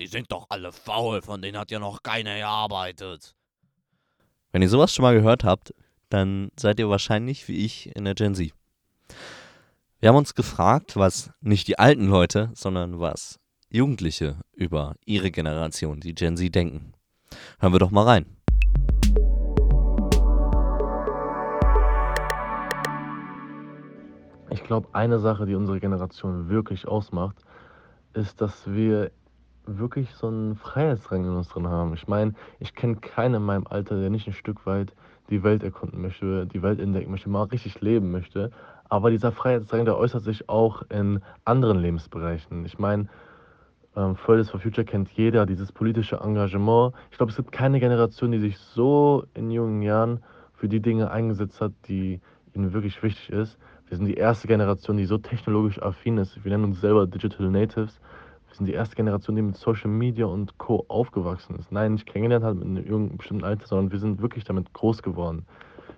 Die sind doch alle faul, von denen hat ja noch keiner gearbeitet. Wenn ihr sowas schon mal gehört habt, dann seid ihr wahrscheinlich wie ich in der Gen Z. Wir haben uns gefragt, was nicht die alten Leute, sondern was Jugendliche über ihre Generation, die Gen Z, denken. Hören wir doch mal rein. Ich glaube, eine Sache, die unsere Generation wirklich ausmacht, ist, dass wir wirklich so einen Freiheitsdrang in uns drin haben. Ich meine, ich kenne keinen in meinem Alter, der nicht ein Stück weit die Welt erkunden möchte, die Welt entdecken möchte, mal richtig leben möchte. Aber dieser Freiheitsdrang, der äußert sich auch in anderen Lebensbereichen. Ich meine, ähm, Fridays for Future kennt jeder, dieses politische Engagement. Ich glaube, es gibt keine Generation, die sich so in jungen Jahren für die Dinge eingesetzt hat, die ihnen wirklich wichtig ist. Wir sind die erste Generation, die so technologisch affin ist. Wir nennen uns selber Digital Natives. Wir sind die erste Generation, die mit Social Media und Co. aufgewachsen ist. Nein, nicht kennengelernt hat mit einem jungen, bestimmten Alter, sondern wir sind wirklich damit groß geworden.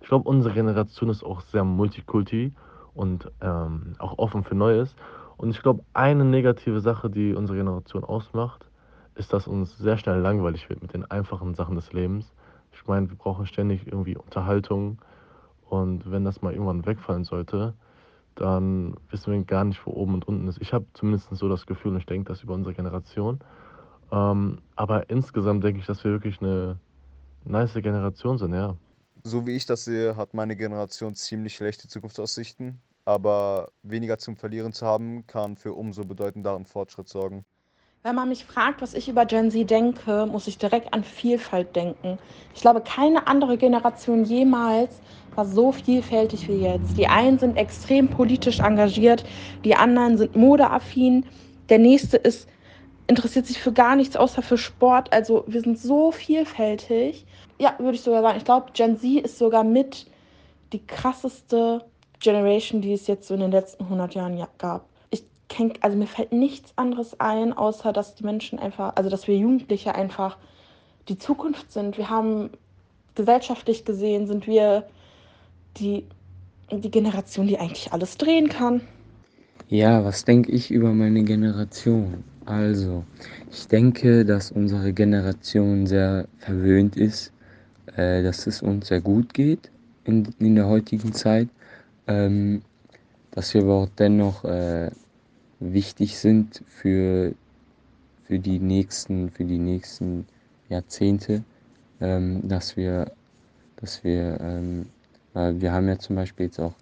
Ich glaube, unsere Generation ist auch sehr multikulti und ähm, auch offen für Neues. Und ich glaube, eine negative Sache, die unsere Generation ausmacht, ist, dass uns sehr schnell langweilig wird mit den einfachen Sachen des Lebens. Ich meine, wir brauchen ständig irgendwie Unterhaltung. Und wenn das mal irgendwann wegfallen sollte, dann wissen wir gar nicht, wo oben und unten ist. Ich habe zumindest so das Gefühl und ich denke das über unsere Generation. Ähm, aber insgesamt denke ich, dass wir wirklich eine nice Generation sind, ja. So wie ich das sehe, hat meine Generation ziemlich schlechte Zukunftsaussichten. Aber weniger zum Verlieren zu haben, kann für umso bedeutenderen Fortschritt sorgen. Wenn man mich fragt, was ich über Gen Z denke, muss ich direkt an Vielfalt denken. Ich glaube, keine andere Generation jemals so vielfältig wie jetzt. Die einen sind extrem politisch engagiert, die anderen sind modeaffin, der nächste ist interessiert sich für gar nichts außer für Sport. Also wir sind so vielfältig. Ja, würde ich sogar sagen. Ich glaube, Gen Z ist sogar mit die krasseste Generation, die es jetzt so in den letzten 100 Jahren gab kenn, also mir fällt nichts anderes ein, außer dass die Menschen einfach, also dass wir Jugendliche einfach die Zukunft sind. Wir haben gesellschaftlich gesehen, sind wir die, die Generation, die eigentlich alles drehen kann. Ja, was denke ich über meine Generation? Also, ich denke, dass unsere Generation sehr verwöhnt ist, äh, dass es uns sehr gut geht in, in der heutigen Zeit, ähm, dass wir aber auch dennoch äh, wichtig sind für, für die nächsten, für die nächsten Jahrzehnte, ähm, dass wir, dass wir, ähm, wir haben ja zum Beispiel jetzt auch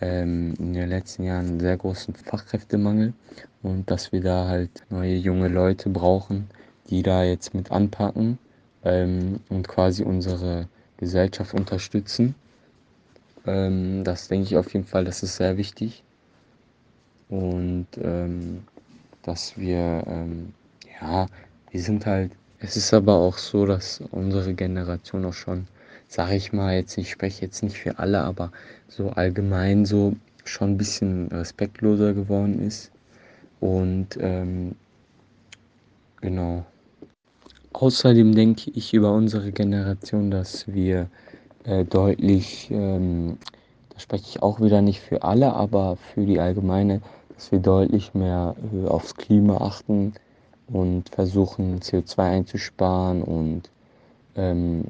ähm, in den letzten Jahren einen sehr großen Fachkräftemangel und dass wir da halt neue junge Leute brauchen, die da jetzt mit anpacken ähm, und quasi unsere Gesellschaft unterstützen. Ähm, das denke ich auf jeden Fall, das ist sehr wichtig und ähm, dass wir, ähm, ja, wir sind halt, es ist aber auch so, dass unsere Generation auch schon, sage ich mal jetzt, ich spreche jetzt nicht für alle, aber so allgemein so schon ein bisschen respektloser geworden ist und ähm, genau. Außerdem denke ich über unsere Generation, dass wir äh, deutlich, ähm, da spreche ich auch wieder nicht für alle, aber für die allgemeine dass wir deutlich mehr äh, aufs Klima achten und versuchen CO2 einzusparen und ähm,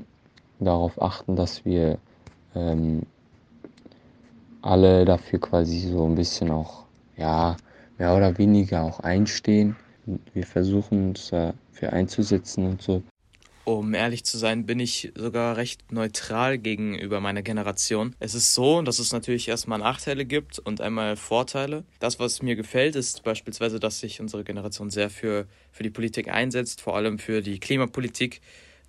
darauf achten, dass wir ähm, alle dafür quasi so ein bisschen auch, ja, mehr oder weniger auch einstehen. Wir versuchen uns dafür einzusetzen und so. Um ehrlich zu sein, bin ich sogar recht neutral gegenüber meiner Generation. Es ist so, dass es natürlich erstmal Nachteile gibt und einmal Vorteile. Das, was mir gefällt, ist beispielsweise, dass sich unsere Generation sehr für, für die Politik einsetzt, vor allem für die Klimapolitik,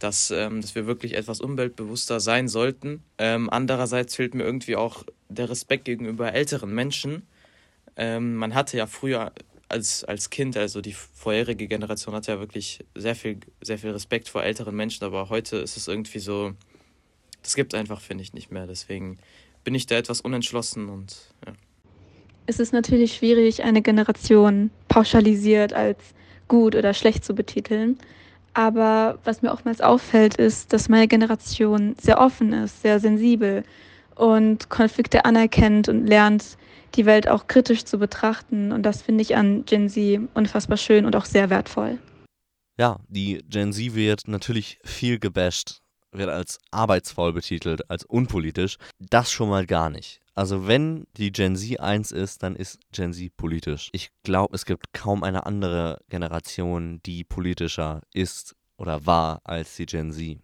dass, ähm, dass wir wirklich etwas umweltbewusster sein sollten. Ähm, andererseits fehlt mir irgendwie auch der Respekt gegenüber älteren Menschen. Ähm, man hatte ja früher als, als Kind, also die vorherige Generation hat ja wirklich sehr viel, sehr viel Respekt vor älteren Menschen, aber heute ist es irgendwie so, das gibt einfach, finde ich, nicht mehr. Deswegen bin ich da etwas unentschlossen und ja. Es ist natürlich schwierig, eine Generation pauschalisiert als gut oder schlecht zu betiteln. Aber was mir oftmals auffällt, ist, dass meine Generation sehr offen ist, sehr sensibel und Konflikte anerkennt und lernt, die Welt auch kritisch zu betrachten. Und das finde ich an Gen Z unfassbar schön und auch sehr wertvoll. Ja, die Gen Z wird natürlich viel gebasht, wird als arbeitsfaul betitelt, als unpolitisch. Das schon mal gar nicht. Also wenn die Gen Z eins ist, dann ist Gen Z politisch. Ich glaube, es gibt kaum eine andere Generation, die politischer ist oder war als die Gen Z.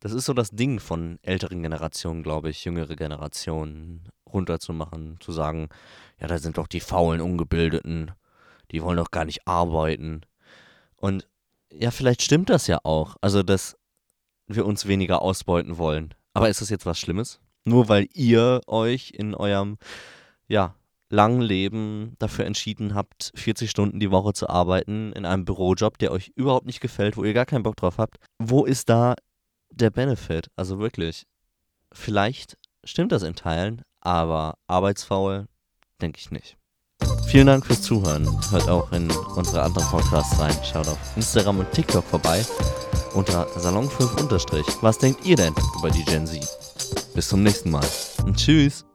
Das ist so das Ding von älteren Generationen, glaube ich, jüngere Generationen runterzumachen, zu sagen, ja, da sind doch die faulen Ungebildeten, die wollen doch gar nicht arbeiten. Und ja, vielleicht stimmt das ja auch, also dass wir uns weniger ausbeuten wollen. Aber ist das jetzt was Schlimmes? Nur weil ihr euch in eurem, ja, langen Leben dafür entschieden habt, 40 Stunden die Woche zu arbeiten in einem Bürojob, der euch überhaupt nicht gefällt, wo ihr gar keinen Bock drauf habt. Wo ist da der Benefit? Also wirklich, vielleicht stimmt das in Teilen, aber arbeitsfaul denke ich nicht. Vielen Dank fürs Zuhören. Hört auch in unsere anderen Podcasts rein. Schaut auf Instagram und TikTok vorbei unter Salon5 unterstrich. Was denkt ihr denn über die Gen Z? Bis zum nächsten Mal und tschüss.